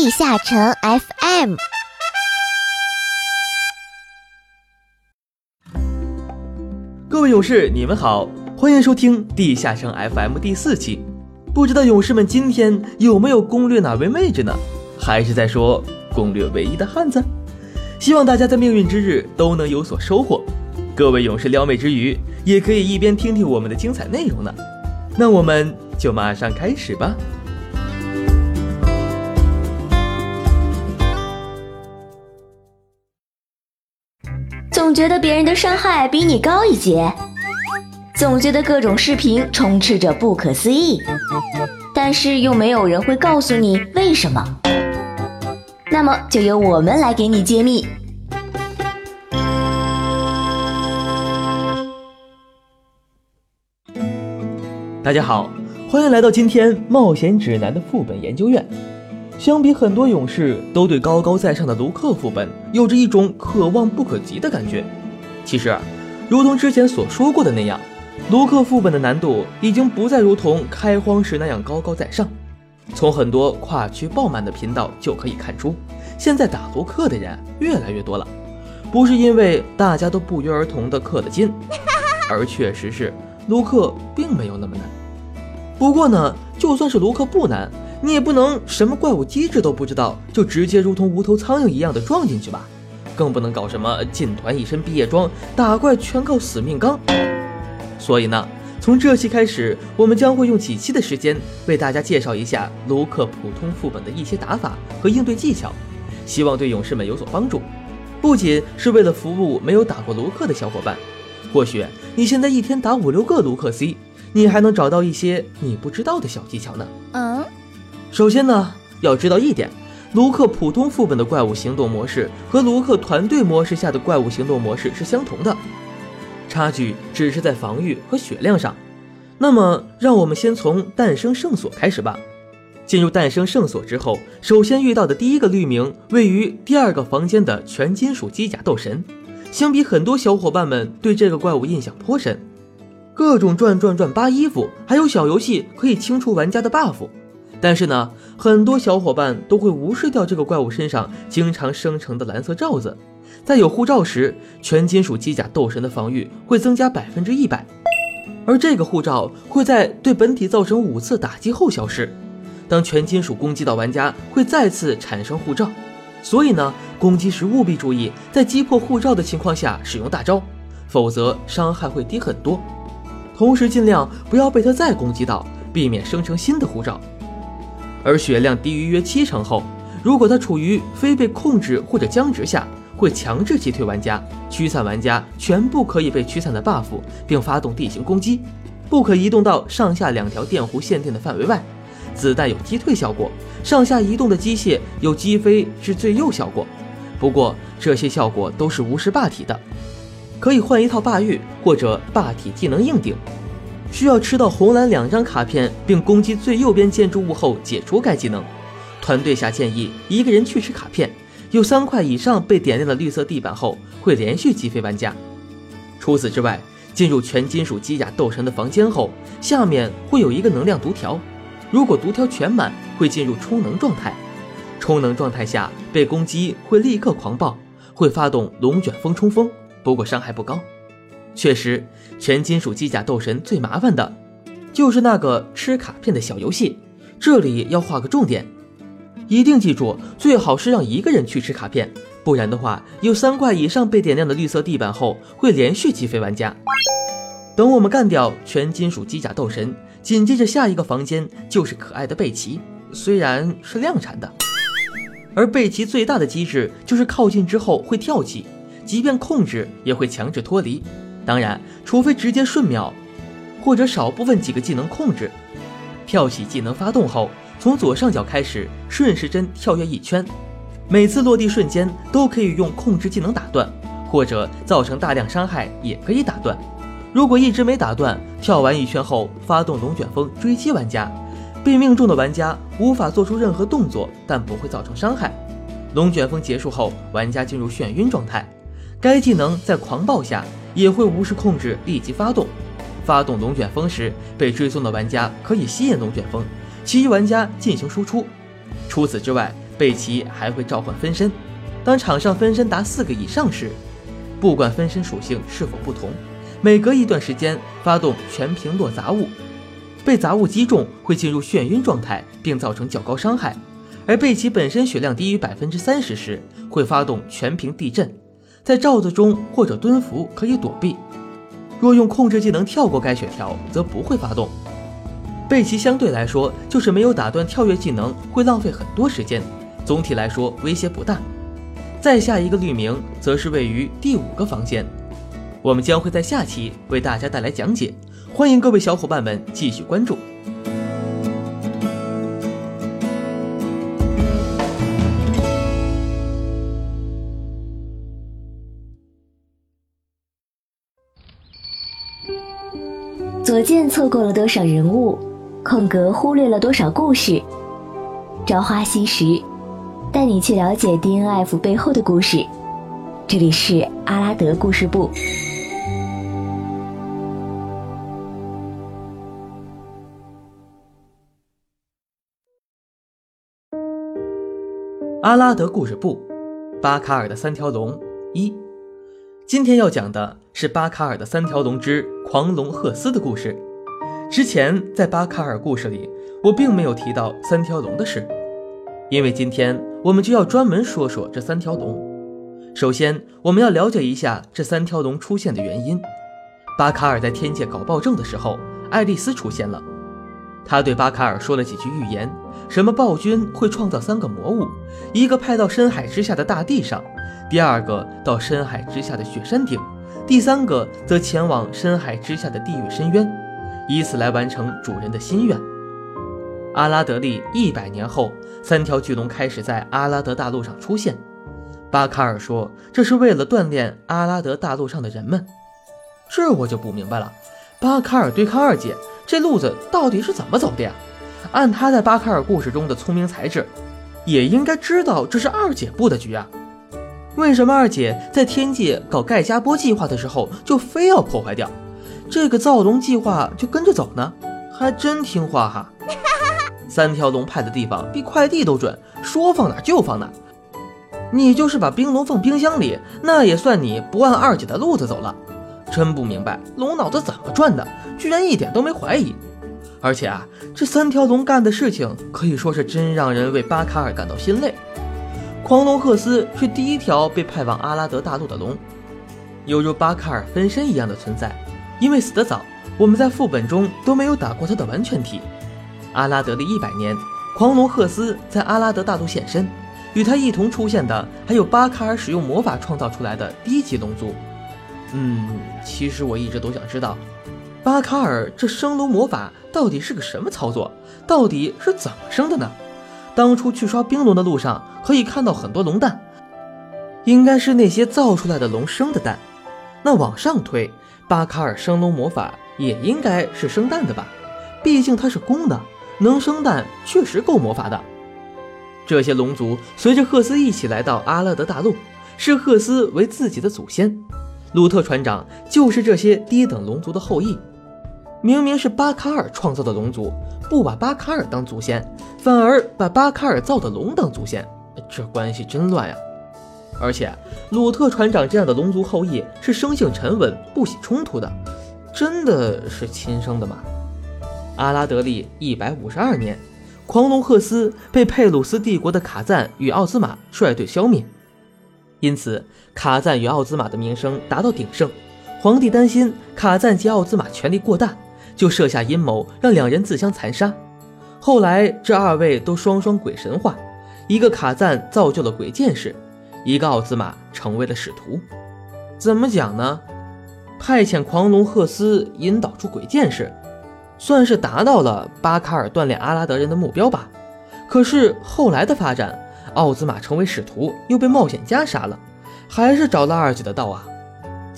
地下城 FM。各位勇士，你们好，欢迎收听地下城 FM 第四期。不知道勇士们今天有没有攻略哪位妹子呢？还是在说攻略唯一的汉子？希望大家在命运之日都能有所收获。各位勇士撩妹之余，也可以一边听听我们的精彩内容呢。那我们就马上开始吧。总觉得别人的伤害比你高一截，总觉得各种视频充斥着不可思议，但是又没有人会告诉你为什么。那么就由我们来给你揭秘。大家好，欢迎来到今天冒险指南的副本研究院。相比很多勇士都对高高在上的卢克副本有着一种可望不可及的感觉。其实，如同之前所说过的那样，卢克副本的难度已经不再如同开荒时那样高高在上。从很多跨区爆满的频道就可以看出，现在打卢克的人越来越多了。不是因为大家都不约而同的氪了金，而确实是卢克并没有那么难。不过呢，就算是卢克不难，你也不能什么怪物机制都不知道就直接如同无头苍蝇一样的撞进去吧？更不能搞什么进团一身毕业装，打怪全靠死命刚。所以呢，从这期开始，我们将会用几期的时间为大家介绍一下卢克普通副本的一些打法和应对技巧，希望对勇士们有所帮助。不仅是为了服务没有打过卢克的小伙伴，或许你现在一天打五六个卢克 C。你还能找到一些你不知道的小技巧呢。嗯，首先呢，要知道一点，卢克普通副本的怪物行动模式和卢克团队模式下的怪物行动模式是相同的，差距只是在防御和血量上。那么，让我们先从诞生圣所开始吧。进入诞生圣所之后，首先遇到的第一个绿名位于第二个房间的全金属机甲斗神。相比很多小伙伴们对这个怪物印象颇深。各种转转转扒衣服，还有小游戏可以清除玩家的 buff，但是呢，很多小伙伴都会无视掉这个怪物身上经常生成的蓝色罩子。在有护罩时，全金属机甲斗神的防御会增加百分之一百，而这个护罩会在对本体造成五次打击后消失。当全金属攻击到玩家，会再次产生护罩。所以呢，攻击时务必注意在击破护罩的情况下使用大招，否则伤害会低很多。同时，尽量不要被他再攻击到，避免生成新的护照。而血量低于约七成后，如果他处于非被控制或者僵直下，会强制击退玩家，驱散玩家全部可以被驱散的 buff，并发动地形攻击，不可移动到上下两条电弧限定的范围外。子弹有击退效果，上下移动的机械有击飞至最右效果。不过这些效果都是无视霸体的。可以换一套霸域或者霸体技能硬顶，需要吃到红蓝两张卡片，并攻击最右边建筑物后解除该技能。团队下建议一个人去吃卡片，有三块以上被点亮的绿色地板后会连续击飞玩家。除此之外，进入全金属机甲斗神的房间后，下面会有一个能量读条，如果读条全满，会进入充能状态。充能状态下被攻击会立刻狂暴，会发动龙卷风冲锋。不过伤害不高，确实，全金属机甲斗神最麻烦的，就是那个吃卡片的小游戏。这里要画个重点，一定记住，最好是让一个人去吃卡片，不然的话，有三块以上被点亮的绿色地板后，会连续击飞玩家。等我们干掉全金属机甲斗神，紧接着下一个房间就是可爱的贝奇，虽然是量产的，而贝奇最大的机制就是靠近之后会跳起。即便控制也会强制脱离，当然，除非直接瞬秒，或者少部分几个技能控制。跳起技能发动后，从左上角开始顺时针跳跃一圈，每次落地瞬间都可以用控制技能打断，或者造成大量伤害也可以打断。如果一直没打断，跳完一圈后发动龙卷风追击玩家，被命中的玩家无法做出任何动作，但不会造成伤害。龙卷风结束后，玩家进入眩晕状态。该技能在狂暴下也会无视控制立即发动。发动龙卷风时，被追踪的玩家可以吸引龙卷风，其余玩家进行输出。除此之外，贝奇还会召唤分身。当场上分身达四个以上时，不管分身属性是否不同，每隔一段时间发动全屏落杂物，被杂物击中会进入眩晕状态，并造成较高伤害。而贝奇本身血量低于百分之三十时，会发动全屏地震，在罩子中或者蹲伏可以躲避。若用控制技能跳过该血条，则不会发动。贝奇相对来说就是没有打断跳跃技能，会浪费很多时间。总体来说威胁不大。再下一个绿名则是位于第五个房间，我们将会在下期为大家带来讲解，欢迎各位小伙伴们继续关注。左键错过了多少人物，空格忽略了多少故事。朝花夕拾，带你去了解 DNF 背后的故事。这里是阿拉德故事部。阿拉德故事部，巴卡尔的三条龙一。今天要讲的是巴卡尔的三条龙之狂龙赫斯的故事。之前在巴卡尔故事里，我并没有提到三条龙的事，因为今天我们就要专门说说这三条龙。首先，我们要了解一下这三条龙出现的原因。巴卡尔在天界搞暴政的时候，爱丽丝出现了，他对巴卡尔说了几句预言，什么暴君会创造三个魔物，一个派到深海之下的大地上。第二个到深海之下的雪山顶，第三个则前往深海之下的地狱深渊，以此来完成主人的心愿。阿拉德利一百年后，三条巨龙开始在阿拉德大陆上出现。巴卡尔说，这是为了锻炼阿拉德大陆上的人们。这我就不明白了，巴卡尔对抗二姐这路子到底是怎么走的呀？按他在巴卡尔故事中的聪明才智，也应该知道这是二姐布的局啊。为什么二姐在天界搞盖加波计划的时候就非要破坏掉这个造龙计划就跟着走呢？还真听话哈！三条龙派的地方比快递都准，说放哪就放哪。你就是把冰龙放冰箱里，那也算你不按二姐的路子走了。真不明白龙脑子怎么转的，居然一点都没怀疑。而且啊，这三条龙干的事情可以说是真让人为巴卡尔感到心累。狂龙赫斯是第一条被派往阿拉德大陆的龙，犹如巴卡尔分身一样的存在。因为死得早，我们在副本中都没有打过他的完全体。阿拉德的一百年，狂龙赫斯在阿拉德大陆现身，与他一同出现的还有巴卡尔使用魔法创造出来的低级龙族。嗯，其实我一直都想知道，巴卡尔这生龙魔法到底是个什么操作，到底是怎么生的呢？当初去刷冰龙的路上，可以看到很多龙蛋，应该是那些造出来的龙生的蛋。那往上推，巴卡尔生龙魔法也应该是生蛋的吧？毕竟它是公的，能生蛋确实够魔法的。这些龙族随着赫斯一起来到阿勒德大陆，视赫斯为自己的祖先。鲁特船长就是这些低等龙族的后裔。明明是巴卡尔创造的龙族，不把巴卡尔当祖先，反而把巴卡尔造的龙当祖先，这关系真乱呀！而且鲁特船长这样的龙族后裔是生性沉稳、不喜冲突的，真的是亲生的吗？阿拉德利一百五十二年，狂龙赫斯被佩鲁斯帝国的卡赞与奥兹玛率队消灭，因此卡赞与奥兹玛的名声达到鼎盛。皇帝担心卡赞及奥兹玛权力过大。就设下阴谋，让两人自相残杀。后来这二位都双双鬼神化，一个卡赞造就了鬼剑士，一个奥兹玛成为了使徒。怎么讲呢？派遣狂龙赫斯引导出鬼剑士，算是达到了巴卡尔锻炼阿拉德人的目标吧。可是后来的发展，奥兹玛成为使徒，又被冒险家杀了，还是找了二姐的道啊。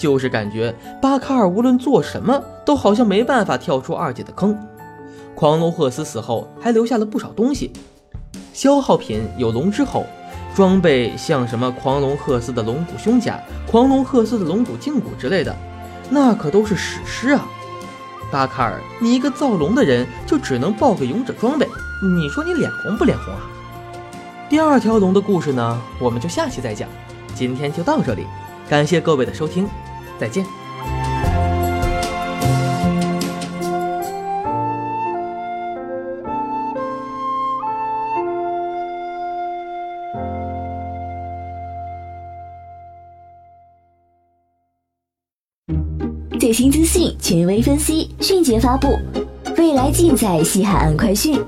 就是感觉巴卡尔无论做什么都好像没办法跳出二姐的坑。狂龙赫斯死后还留下了不少东西，消耗品有龙之后，装备像什么狂龙赫斯的龙骨胸甲、狂龙赫斯的龙骨胫骨之类的，那可都是史诗啊！巴卡尔，你一个造龙的人就只能报个勇者装备，你说你脸红不脸红啊？第二条龙的故事呢，我们就下期再讲。今天就到这里，感谢各位的收听，再见。最新资讯，权威分析，迅捷发布，未来尽在西海岸快讯。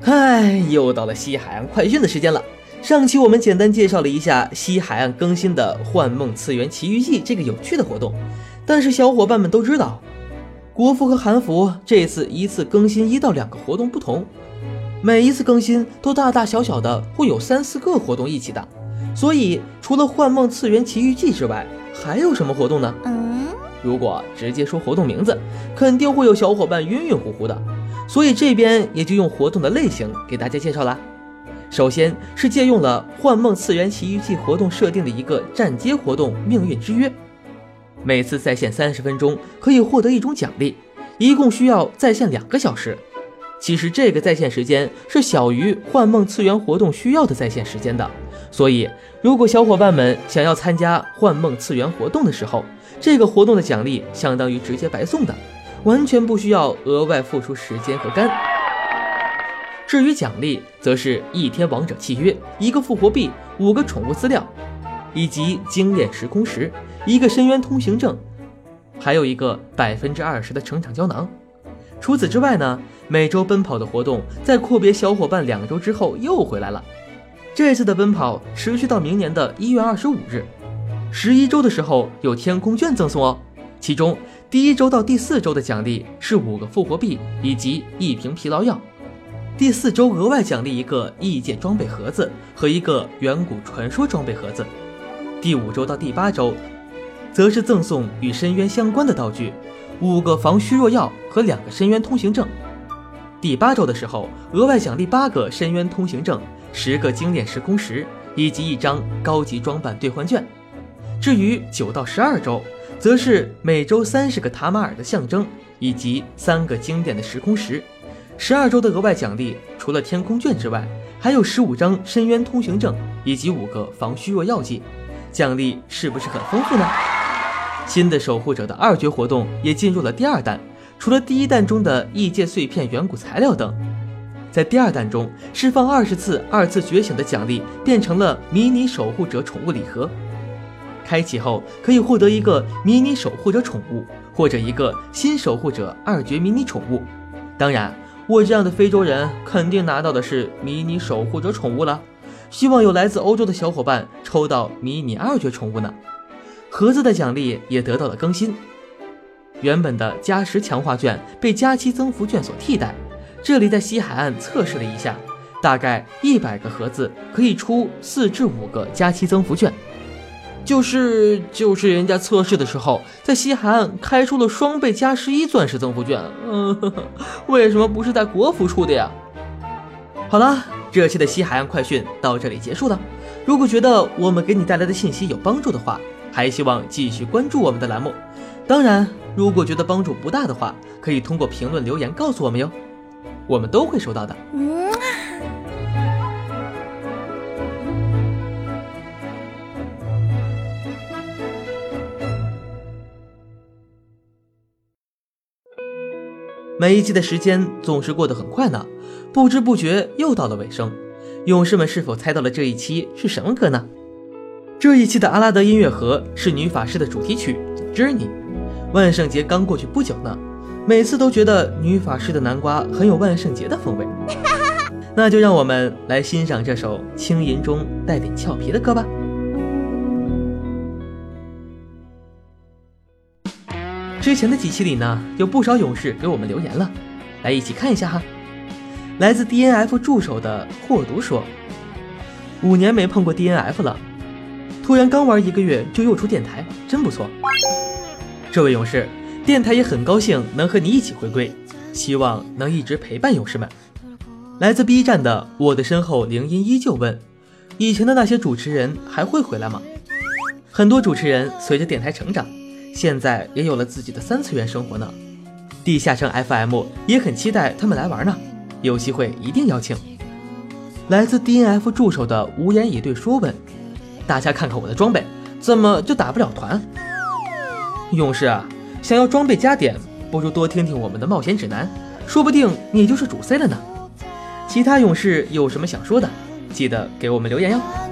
嗨，又到了西海岸快讯的时间了。上期我们简单介绍了一下西海岸更新的《幻梦次元奇遇记》这个有趣的活动，但是小伙伴们都知道，国服和韩服这次一次更新一到两个活动不同，每一次更新都大大小小的会有三四个活动一起的，所以除了《幻梦次元奇遇记》之外，还有什么活动呢？嗯，如果直接说活动名字，肯定会有小伙伴晕晕乎乎的。所以这边也就用活动的类型给大家介绍啦。首先是借用了《幻梦次元奇遇记》活动设定的一个站街活动“命运之约”，每次在线三十分钟可以获得一种奖励，一共需要在线两个小时。其实这个在线时间是小于幻梦次元活动需要的在线时间的，所以如果小伙伴们想要参加幻梦次元活动的时候，这个活动的奖励相当于直接白送的。完全不需要额外付出时间和肝。至于奖励，则是一天王者契约、一个复活币、五个宠物资料，以及精炼时空石、一个深渊通行证，还有一个百分之二十的成长胶囊。除此之外呢，每周奔跑的活动在阔别小伙伴两周之后又回来了。这次的奔跑持续到明年的一月二十五日。十一周的时候有天空券赠送哦，其中。第一周到第四周的奖励是五个复活币以及一瓶疲劳药，第四周额外奖励一个异界装备盒子和一个远古传说装备盒子。第五周到第八周，则是赠送与深渊相关的道具，五个防虚弱药和两个深渊通行证。第八周的时候，额外奖励八个深渊通行证、十个精炼时空石以及一张高级装扮兑换券。至于九到十二周，则是每周三十个塔马尔的象征，以及三个经典的时空石。十二周的额外奖励，除了天空卷之外，还有十五张深渊通行证以及五个防虚弱药剂。奖励是不是很丰富呢？新的守护者的二绝活动也进入了第二弹，除了第一弹中的异界碎片、远古材料等，在第二弹中释放二十次二次觉醒的奖励，变成了迷你守护者宠物礼盒。开启后可以获得一个迷你守护者宠物，或者一个新守护者二绝迷你宠物。当然，我这样的非洲人肯定拿到的是迷你守护者宠物了。希望有来自欧洲的小伙伴抽到迷你二绝宠物呢。盒子的奖励也得到了更新，原本的加时强化券被加七增幅券所替代。这里在西海岸测试了一下，大概一百个盒子可以出四至五个加七增幅券。就是就是人家测试的时候，在西海岸开出了双倍加十一钻石增幅券，嗯，为什么不是在国服出的呀？好了，这期的西海岸快讯到这里结束了。如果觉得我们给你带来的信息有帮助的话，还希望继续关注我们的栏目。当然，如果觉得帮助不大的话，可以通过评论留言告诉我们哟，我们都会收到的。嗯。每一季的时间总是过得很快呢，不知不觉又到了尾声。勇士们是否猜到了这一期是什么歌呢？这一期的阿拉德音乐盒是女法师的主题曲《Journey》。万圣节刚过去不久呢，每次都觉得女法师的南瓜很有万圣节的风味。那就让我们来欣赏这首轻吟中带点俏皮的歌吧。之前的几期里呢，有不少勇士给我们留言了，来一起看一下哈。来自 DNF 助手的霍毒说：“五年没碰过 DNF 了，突然刚玩一个月就又出电台，真不错。”这位勇士，电台也很高兴能和你一起回归，希望能一直陪伴勇士们。来自 B 站的我的身后铃音依旧问：“以前的那些主持人还会回来吗？”很多主持人随着电台成长。现在也有了自己的三次元生活呢。地下城 FM 也很期待他们来玩呢，有机会一定邀请。来自 DNF 助手的无言以对说问：“大家看看我的装备，怎么就打不了团？”勇士啊，想要装备加点，不如多听听我们的冒险指南，说不定你就是主 C 了呢。其他勇士有什么想说的，记得给我们留言哟。